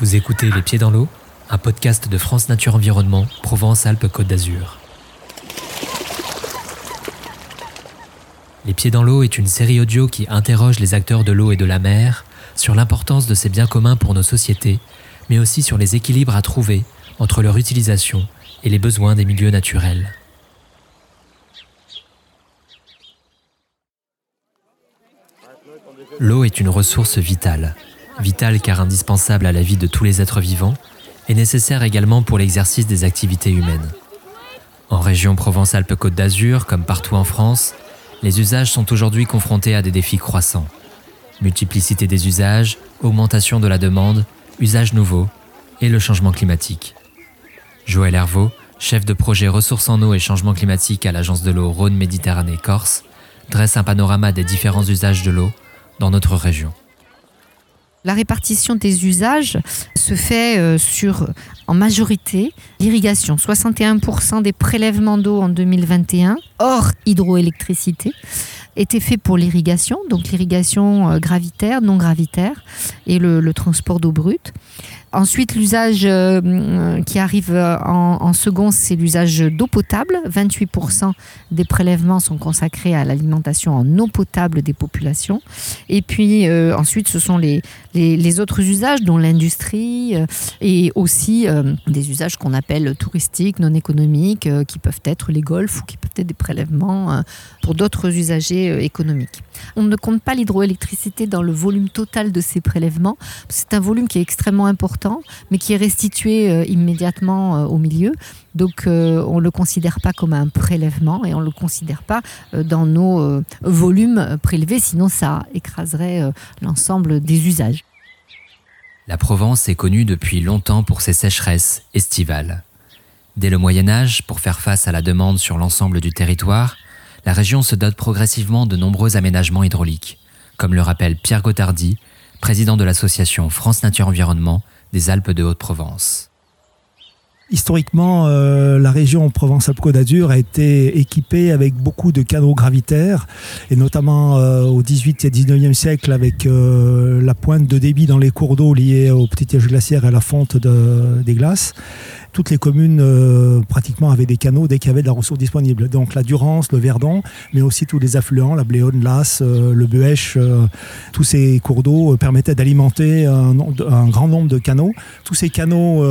Vous écoutez Les Pieds dans l'eau, un podcast de France Nature Environnement, Provence-Alpes-Côte d'Azur. Les Pieds dans l'eau est une série audio qui interroge les acteurs de l'eau et de la mer sur l'importance de ces biens communs pour nos sociétés, mais aussi sur les équilibres à trouver entre leur utilisation et les besoins des milieux naturels. L'eau est une ressource vitale vital car indispensable à la vie de tous les êtres vivants, et nécessaire également pour l'exercice des activités humaines. En région Provence-Alpes-Côte d'Azur, comme partout en France, les usages sont aujourd'hui confrontés à des défis croissants. Multiplicité des usages, augmentation de la demande, usages nouveaux et le changement climatique. Joël Hervaux, chef de projet ressources en eau et changement climatique à l'agence de l'eau Rhône-Méditerranée-Corse, dresse un panorama des différents usages de l'eau dans notre région. La répartition des usages se fait euh, sur, en majorité, l'irrigation. 61% des prélèvements d'eau en 2021, hors hydroélectricité, étaient faits pour l'irrigation, donc l'irrigation euh, gravitaire, non gravitaire, et le transport d'eau brute. Ensuite, l'usage euh, qui arrive en, second, c'est l'usage d'eau potable. 28% des prélèvements sont consacrés à l'alimentation en eau potable des populations. Et puis euh, ensuite, ce sont les, autres usages, dont l'industrie euh, et aussi des usages qu'on appelle touristiques, non économiques, qui peuvent être les golfs ou qui peuvent être des prélèvements pour d'autres usagers économiques. On ne compte pas l'hydroélectricité dans le volume total de ces prélèvements. C'est un volume qui est extrêmement important, mais qui est restitué euh, immédiatement euh, au milieu. Donc euh, on ne le considère pas comme un prélèvement et on ne le considère pas dans nos volumes prélevés, sinon ça écraserait l'ensemble des usages. La Provence est connue depuis longtemps pour ses sécheresses estivales. Dès le Moyen Âge, pour faire face à la demande sur l'ensemble du territoire, la région se dote progressivement de nombreux aménagements hydrauliques, comme le rappelle Pierre Gotardi, président de l'association France Nature Environnement des Alpes de Haute-Provence. Historiquement, euh, la région Provence-Alpes-Côte d'Azur a été équipée avec beaucoup de canaux gravitaires, et notamment euh, au 18 et 19e siècle avec euh, la pointe de débit dans les cours d'eau liés au petit âge glaciaire et à la fonte des glaces toutes les communes euh, pratiquement avaient des canaux dès qu'il y avait de la ressource disponible. Donc la Durance, le Verdon, mais aussi tous les affluents, la Bléone, l'As, euh, le Buèche, euh, tous ces cours d'eau permettaient d'alimenter un, grand nombre de canaux. Tous ces canaux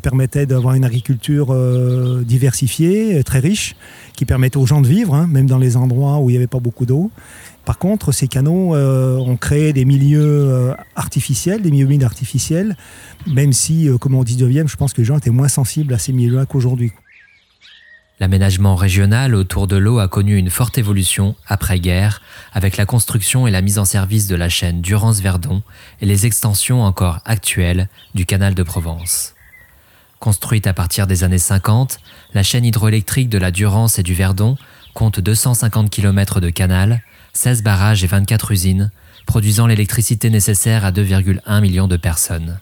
permettaient d'avoir une agriculture diversifiée, très riche, qui permettait aux gens de vivre, hein, même dans les endroits où il n'y avait pas beaucoup d'eau. Par contre, ces canaux euh, ont créé des milieux euh, artificiels, des milieux humides artificiels, même si, euh, comme au 19e, je pense que les gens étaient moins sensibles à ces milieux-là qu'aujourd'hui. L'aménagement régional autour de l'eau a connu une forte évolution après-guerre, avec la construction et la mise en service de la chaîne Durance-Verdon et les extensions encore actuelles du canal de Provence. Construite à partir des années 50, la chaîne hydroélectrique de la Durance et du Verdon compte 250 km de canal 16 barrages et 24 usines, produisant l'électricité nécessaire à 2,1 millions de personnes.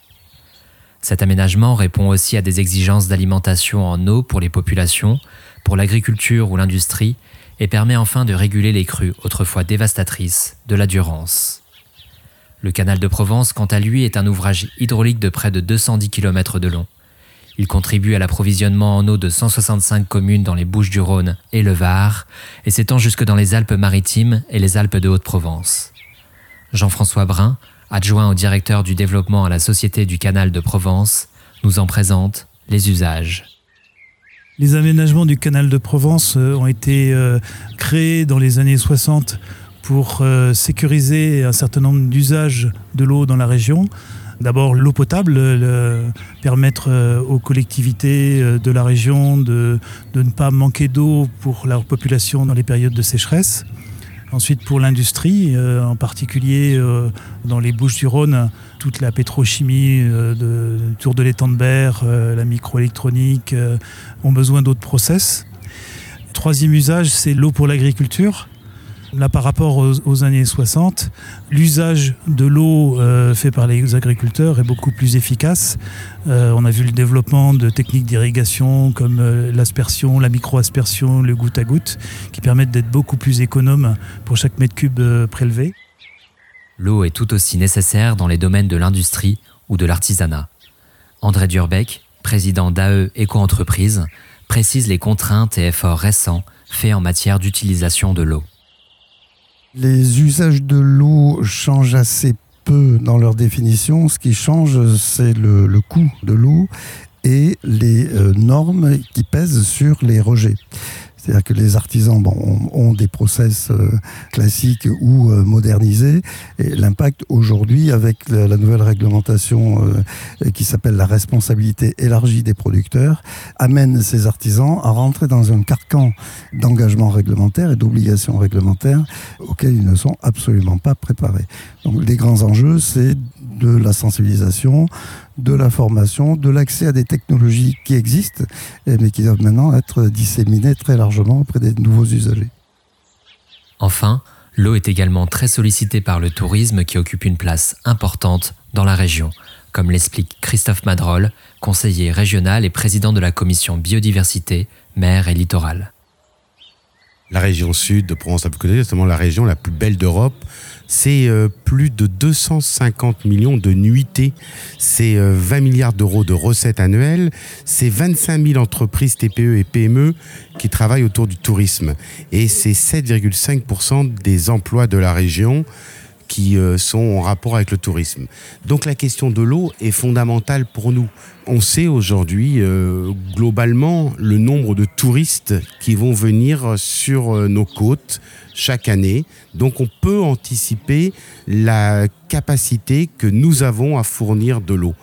Cet aménagement répond aussi à des exigences d'alimentation en eau pour les populations, pour l'agriculture ou l'industrie, et permet enfin de réguler les crues autrefois dévastatrices de la Durance. Le canal de Provence, quant à lui, est un ouvrage hydraulique de près de 210 km de long. Il contribue à l'approvisionnement en eau de 165 communes dans les Bouches du Rhône et le Var, et s'étend jusque dans les Alpes-Maritimes et les Alpes de Haute-Provence. Jean-François Brun, adjoint au directeur du développement à la Société du Canal de Provence, nous en présente les usages. Les aménagements du canal de Provence euh, ont été euh, créés dans les années 60 pour euh, sécuriser un certain nombre d'usages de l'eau dans la région. D'abord l'eau potable, permettre euh, aux collectivités euh, de la région de, ne pas manquer d'eau pour leur population dans les périodes de sécheresse. Ensuite pour l'industrie, euh, en particulier dans les Bouches du Rhône, toute la pétrochimie de Tour de l'étang de Berre, la microélectronique ont besoin d'autres process. Troisième usage, c'est l'eau pour l'agriculture. Là, par rapport aux, années 60, l'usage de l'eau euh, fait par les agriculteurs est beaucoup plus efficace. Euh, on a vu le développement de techniques d'irrigation comme euh, l'aspersion, la micro-aspersion, le goutte à goutte, qui permettent d'être beaucoup plus économes pour chaque mètre cube prélevé. L'eau est tout aussi nécessaire dans les domaines de l'industrie ou de l'artisanat. André Durbeck, président d'AE Éco-entreprise, précise les contraintes et efforts récents faits en matière d'utilisation de l'eau. Les usages de l'eau changent assez peu dans leur définition. Ce qui change, c'est le, coût de l'eau et les euh, normes qui pèsent sur les rejets. C'est-à-dire que les artisans ont, des process euh, classiques ou euh, modernisés. Et l'impact aujourd'hui, avec la, nouvelle réglementation euh, qui s'appelle la responsabilité élargie des producteurs, amène ces artisans à rentrer dans un carcan d'engagement réglementaire et d'obligations réglementaires auxquels ils ne sont absolument pas préparés. Donc les grands enjeux, c'est de la sensibilisation, de la formation, de l'accès à des technologies qui existent, mais qui doivent maintenant être disséminées très largement auprès des nouveaux usagers. Enfin, l'eau est également très sollicitée par le tourisme qui occupe une place importante dans la région, comme l'explique Christophe Madrol, conseiller régional et président de la commission biodiversité, mer et littoral. La région sud de Provence-Alpes-Côte notamment la région la plus belle d'Europe, c'est euh, plus de 250 millions de nuitées, c'est 20 euh, milliards d'euros de recettes annuelles, c'est 25 000 entreprises TPE et PME qui travaillent autour du tourisme. Et c'est 7,5% des emplois de la région qui euh, sont en rapport avec le tourisme. Donc la question de l'eau est fondamentale pour nous. On sait aujourd'hui globalement le nombre de touristes qui vont venir sur nos côtes, chaque année. Donc on peut anticiper la capacité que nous avons à fournir de l'eau.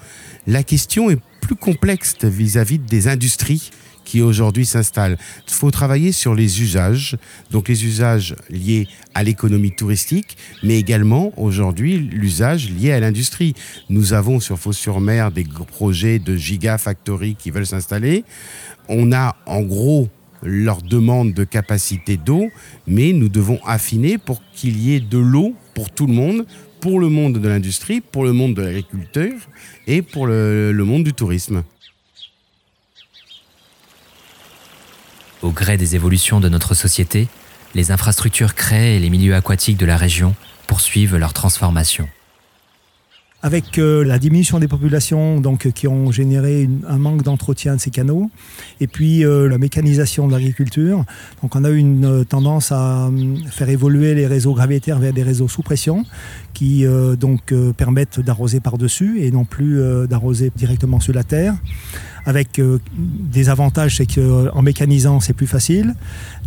La question est plus complexe vis-à-vis des industries qui aujourd'hui s'installent. Il faut travailler sur les usages, donc les usages liés à l'économie touristique, mais également aujourd'hui l'usage lié à l'industrie. Nous avons sur Fos-sur-Mer des projets de gigafactory qui veulent s'installer. On a en gros leur demande de capacité d'eau, mais nous devons affiner pour qu'il y ait de l'eau pour tout le monde, pour le monde de l'industrie, pour le monde de l'agriculture et pour le, le monde du tourisme. Au gré des évolutions de notre société, les infrastructures créées et les milieux aquatiques de la région poursuivent leur transformation avec euh, la diminution des populations qui ont généré un manque d'entretien de ces canaux, et puis euh, la mécanisation de l'agriculture. On a eu une euh, tendance à faire évoluer les réseaux gravitaires vers des réseaux sous pression, qui permettent d'arroser par-dessus et non plus d'arroser directement sur la terre avec euh, des avantages, c'est qu'en mécanisant, c'est plus facile,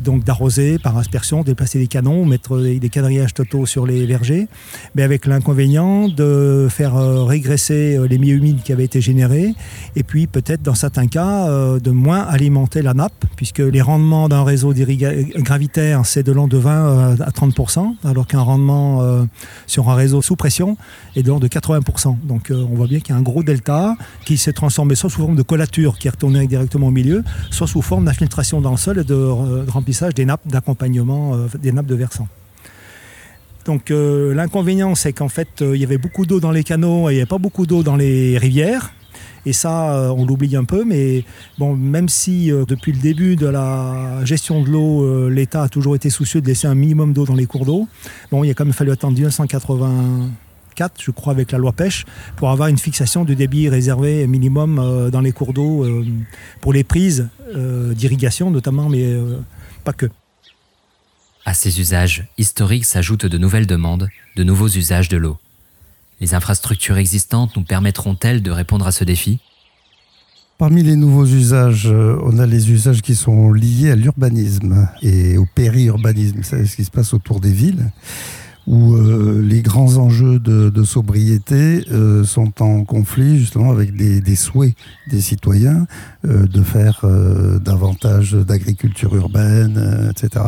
donc d'arroser par aspersion, déplacer des canons, mettre des, quadrillages totaux sur les vergers, mais avec l'inconvénient de faire euh, régresser euh, les milieux humides qui avaient été générés, et puis peut-être dans certains cas de moins alimenter la nappe, puisque les rendements d'un réseau gravitaire, c'est de l'ordre de 20 à 30%, alors qu'un rendement sur un réseau sous pression est de l'ordre de 80%. Donc on voit bien qu'il y a un gros delta qui s'est transformé soit sous forme de qui est retournée directement au milieu, soit sous forme d'infiltration dans le sol et de, remplissage des nappes d'accompagnement euh, des nappes de versant. Donc euh, l'inconvénient, c'est qu'en fait, euh, il y avait beaucoup d'eau dans les canaux et il n'y avait pas beaucoup d'eau dans les rivières. Et ça, on l'oublie un peu, mais bon, même si depuis le début de la gestion de l'eau, l'État a toujours été soucieux de laisser un minimum d'eau dans les cours d'eau, bon, il a quand même fallu attendre 1980 je crois, avec la loi pêche, pour avoir une fixation de débit réservé minimum euh, dans les cours d'eau euh, pour les prises euh, d'irrigation notamment, mais pas que. À ces usages historiques s'ajoutent de nouvelles demandes, de nouveaux usages de l'eau. Les infrastructures existantes nous permettront-elles de répondre à ce défi? Parmi les nouveaux usages, on a les usages qui sont liés à l'urbanisme et au périurbanisme, c'est ce qui se passe autour des villes où euh, les grands enjeux de, sobriété euh, sont en conflit justement avec des, souhaits des citoyens euh, de faire davantage d'agriculture urbaine, etc.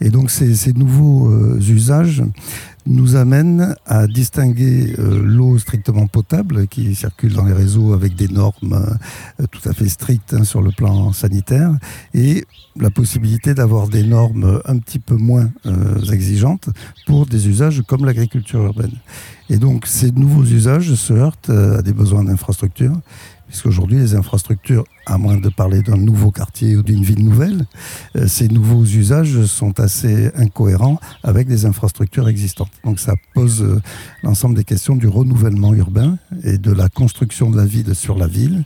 Et donc ces, ces nouveaux usages nous amène à distinguer euh, l'eau potable qui circule dans les réseaux avec des normes euh, tout à fait strictes hein, sur le plan sanitaire et la possibilité d'avoir des normes un petit peu moins euh, exigeantes pour des usages comme l'agriculture urbaine. Et donc ces nouveaux usages se heurtent à des besoins d'infrastructure puisqu'aujourd'hui les infrastructures, à moins de parler d'un nouveau quartier ou d'une ville nouvelle, euh, ces nouveaux usages sont assez incohérents avec des infrastructures existantes. Donc ça pose euh, l'ensemble des questions du renouvellement urbain et de la construction de la ville sur la ville,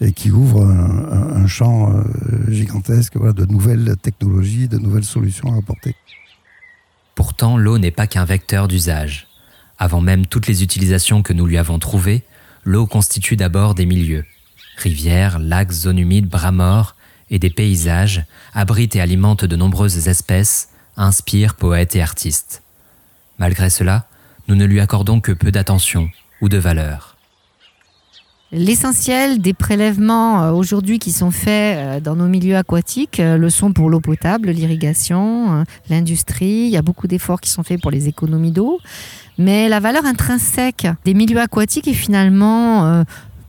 et qui ouvre un, champ euh, gigantesque de nouvelles technologies, de nouvelles solutions à apporter. Pourtant, l'eau n'est pas qu'un vecteur d'usage. Avant même toutes les utilisations que nous lui avons trouvées, l'eau constitue d'abord des milieux. Rivières, lacs, zones humides, bras morts et des paysages abritent et alimentent de nombreuses espèces, inspirent poètes et artistes. Malgré cela, nous ne lui accordons que peu d'attention ou de valeur. L'essentiel des prélèvements euh, aujourd'hui qui sont faits euh, dans nos milieux aquatiques euh, le sont pour l'eau potable, l'irrigation, l'industrie. Il y a beaucoup d'efforts qui sont faits pour les économies d'eau. Mais la valeur intrinsèque des milieux aquatiques est finalement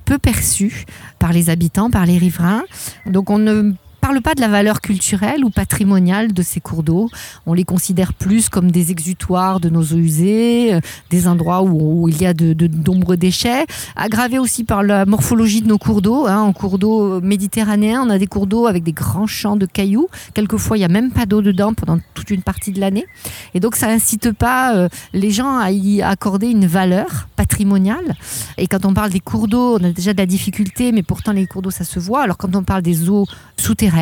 peu perçue par les habitants, par les riverains. Donc on ne parle pas de la valeur culturelle ou patrimoniale de ces cours d'eau. On les considère plus comme des exutoires de nos eaux usées, euh, des endroits où, il y a de, nombreux déchets, aggravés aussi par la morphologie de nos cours d'eau. Hein. En cours d'eau méditerranéen, on a des cours d'eau avec des grands champs de cailloux. Quelquefois, il n'y a même pas d'eau dedans pendant toute une partie de l'année. Et donc, ça n'incite pas euh, les gens à y accorder une valeur patrimoniale. Et quand on parle des cours d'eau, on a déjà de la difficulté, mais pourtant les cours d'eau, ça se voit. Alors quand on parle des eaux souterraines,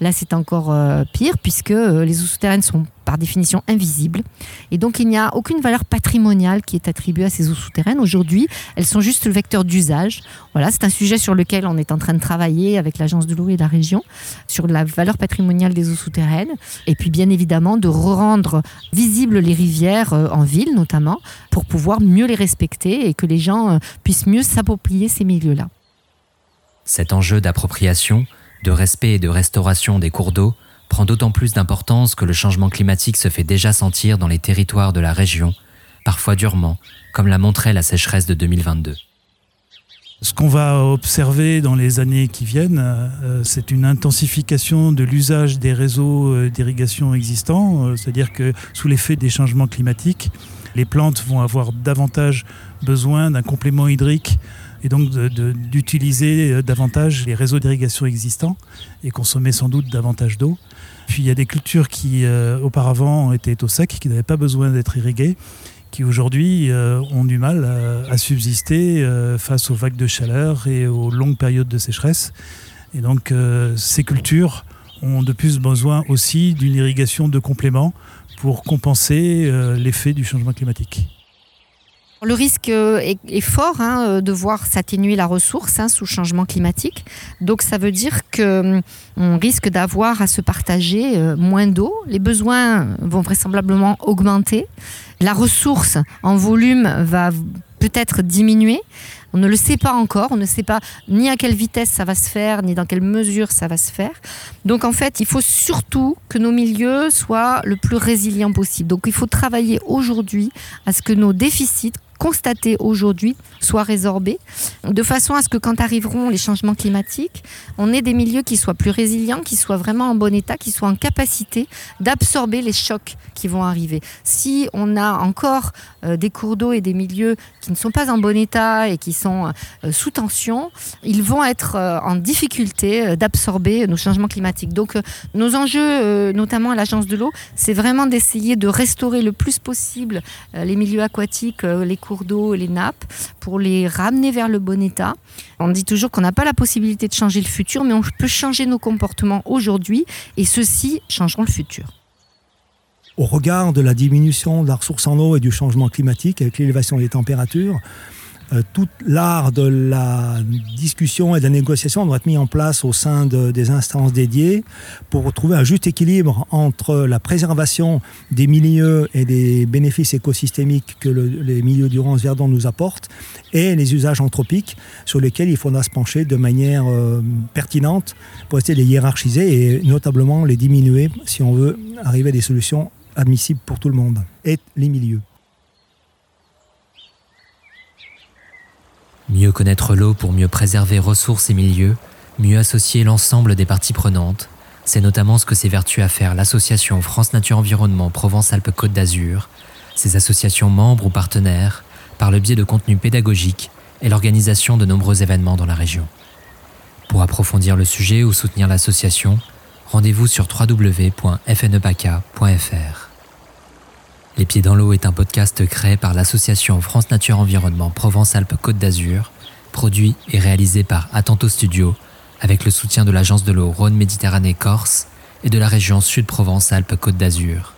Là, c'est encore euh, pire puisque euh, les eaux souterraines sont par définition invisibles. Et donc, il n'y a aucune valeur patrimoniale qui est attribuée à ces eaux souterraines. Aujourd'hui, elles sont juste le vecteur d'usage. Voilà, c'est un sujet sur lequel on est en train de travailler avec l'Agence de l'eau et la région sur la valeur patrimoniale des eaux souterraines. Et puis, bien évidemment, de rendre visibles les rivières euh, en ville, notamment, pour pouvoir mieux les respecter et que les gens puissent mieux s'approprier ces milieux-là. Cet enjeu d'appropriation de respect et de restauration des cours d'eau prend d'autant plus d'importance que le changement climatique se fait déjà sentir dans les territoires de la région, parfois durement, comme l'a montré la sécheresse de 2022. Ce qu'on va observer dans les années qui viennent, euh, c'est une intensification de l'usage des réseaux euh, d'irrigation existants, euh, c'est-à-dire que sous l'effet des changements climatiques, les plantes vont avoir davantage besoin d'un complément hydrique et donc d'utiliser euh, davantage les réseaux d'irrigation existants et consommer sans doute davantage d'eau. Puis il y a des cultures qui euh, auparavant étaient au sec, qui n'avaient pas besoin d'être irriguées, qui aujourd'hui euh, ont du mal à, subsister face aux vagues de chaleur et aux longues périodes de sécheresse. Et donc ces cultures ont de plus besoin aussi d'une irrigation de complément pour compenser l'effet du changement climatique. Le risque euh, est, fort hein, euh, de voir s'atténuer la ressource hein, sous changement climatique. Donc ça veut dire qu'on hum, risque d'avoir à se partager euh, moins d'eau. Les besoins vont vraisemblablement augmenter. La ressource en volume va peut-être diminuer. On ne le sait pas encore, on ne sait pas ni à quelle vitesse ça va se faire, ni dans quelle mesure ça va se faire. Donc en fait, il faut surtout que nos milieux soient le plus résilients possible. Donc il faut travailler aujourd'hui à ce que nos déficits constatés aujourd'hui soient résorbés, de façon à ce que quand arriveront les changements climatiques, on ait des milieux qui soient plus résilients, qui soient vraiment en bon état, qui soient en capacité d'absorber les chocs qui vont arriver. Si on a encore euh, des cours d'eau et des milieux qui ne sont pas en bon état et qui sont euh, sous tension, ils vont être euh, en difficulté d'absorber nos changements climatiques. Donc nos enjeux, notamment à l'agence de l'eau, c'est vraiment d'essayer de restaurer le plus possible les milieux aquatiques, les cours d'eau et les nappes pour les ramener vers le bon état. On dit toujours qu'on n'a pas la possibilité de changer le futur, mais on peut changer nos comportements aujourd'hui et ceux-ci changeront le futur. Au regard de la diminution de la ressource en eau et du changement climatique avec l'élévation des températures, euh, tout l'art de la discussion et de la négociation doit être mis en place au sein des instances dédiées pour trouver un juste équilibre entre la préservation des milieux et des bénéfices écosystémiques que les milieux durance Verdon nous apportent et les usages anthropiques sur lesquels il faudra se pencher de manière euh, pertinente pour essayer de les hiérarchiser et notablement les diminuer si on veut arriver à des solutions admissibles pour tout le monde et les milieux. Mieux connaître l'eau pour mieux préserver ressources et milieux, mieux associer l'ensemble des parties prenantes, c'est notamment ce que s'évertue à faire l'association France Nature Environnement Provence-Alpes-Côte d'Azur, ses associations membres ou partenaires, par le biais de contenus pédagogiques et l'organisation de nombreux événements dans la région. Pour approfondir le sujet ou soutenir l'association, rendez-vous sur www.fnepaca.fr. Les Pieds dans l'eau est un podcast créé par l'association France Nature Environnement Provence-Alpes-Côte d'Azur, produit et réalisé par Atento Studio avec le soutien de l'agence de l'eau Rhône-Méditerranée Corse et de la région Sud-Provence-Alpes-Côte d'Azur.